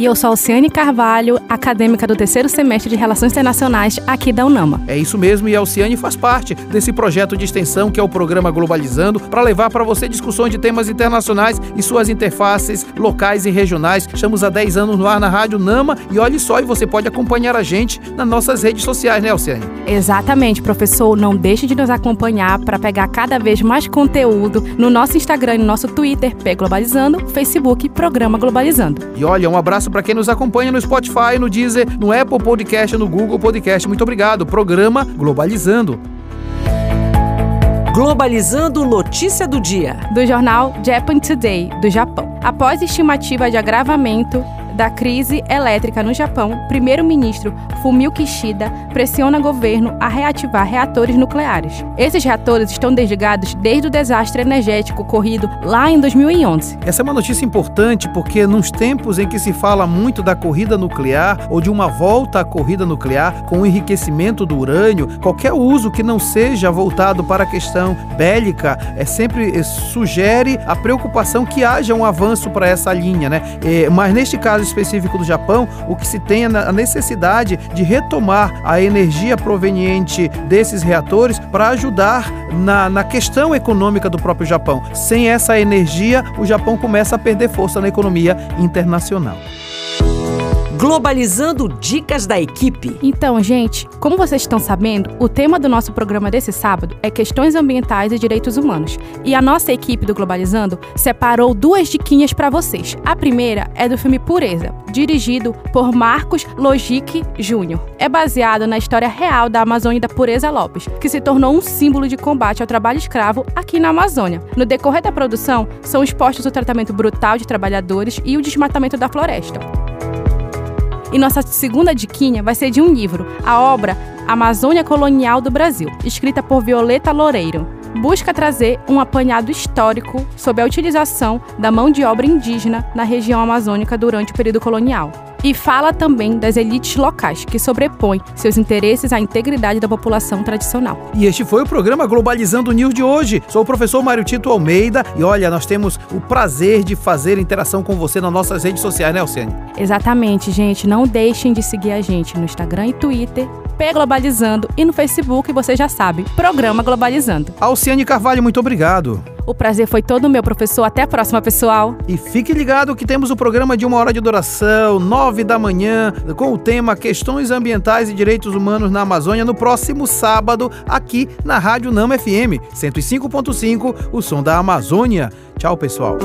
E eu sou Alciane Carvalho, acadêmica do terceiro semestre de Relações Internacionais aqui da UNAMA. É isso mesmo, e a Alciane faz parte desse projeto de extensão que é o programa Globalizando, para levar para você discussões de temas internacionais e suas interfaces locais e regionais. Estamos há 10 anos no ar na Rádio Nama e olhe só, e você pode acompanhar a gente nas nossas redes sociais, né, Alciane? Exatamente, professor. Não deixe de nos acompanhar para pegar cada vez mais conteúdo no nosso Instagram e no nosso Twitter, P Globalizando, Facebook, Programa Globalizando. E olha, um abraço para quem nos acompanha no Spotify, no Deezer, no Apple Podcast, no Google Podcast. Muito obrigado. Programa Globalizando. Globalizando notícia do dia. Do jornal Japan Today, do Japão. Após estimativa de agravamento da crise elétrica no Japão, primeiro-ministro Fumio Kishida pressiona o governo a reativar reatores nucleares. Esses reatores estão desligados desde o desastre energético ocorrido lá em 2011. Essa é uma notícia importante porque nos tempos em que se fala muito da corrida nuclear ou de uma volta à corrida nuclear com o enriquecimento do urânio, qualquer uso que não seja voltado para a questão bélica é sempre é, sugere a preocupação que haja um avanço para essa linha, né? É, mas neste caso específico do Japão, o que se tem é a necessidade de retomar a energia proveniente desses reatores para ajudar na, na questão econômica do próprio Japão. Sem essa energia, o Japão começa a perder força na economia internacional. Globalizando Dicas da Equipe. Então, gente, como vocês estão sabendo, o tema do nosso programa desse sábado é questões ambientais e direitos humanos. E a nossa equipe do Globalizando separou duas diquinhas para vocês. A primeira é do filme Pureza, dirigido por Marcos Logic Jr. É baseado na história real da Amazônia da Pureza Lopes, que se tornou um símbolo de combate ao trabalho escravo aqui na Amazônia. No decorrer da produção, são expostos o tratamento brutal de trabalhadores e o desmatamento da floresta. E nossa segunda diquinha vai ser de um livro, a obra Amazônia Colonial do Brasil, escrita por Violeta Loureiro. Busca trazer um apanhado histórico sobre a utilização da mão de obra indígena na região amazônica durante o período colonial e fala também das elites locais, que sobrepõem seus interesses à integridade da população tradicional. E este foi o programa Globalizando News de hoje. Sou o professor Mário Tito Almeida e olha, nós temos o prazer de fazer interação com você nas nossas redes sociais, né, Alciane? Exatamente, gente. Não deixem de seguir a gente no Instagram e Twitter, P Globalizando, e no Facebook, você já sabe, Programa Globalizando. Alciane Carvalho, muito obrigado. O prazer foi todo meu, professor. Até a próxima, pessoal. E fique ligado que temos o programa de uma hora de duração, nove da manhã, com o tema Questões Ambientais e Direitos Humanos na Amazônia, no próximo sábado, aqui na Rádio Nama FM 105.5, o som da Amazônia. Tchau, pessoal.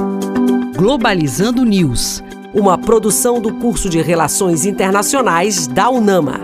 Globalizando News, uma produção do curso de Relações Internacionais da UNAMA.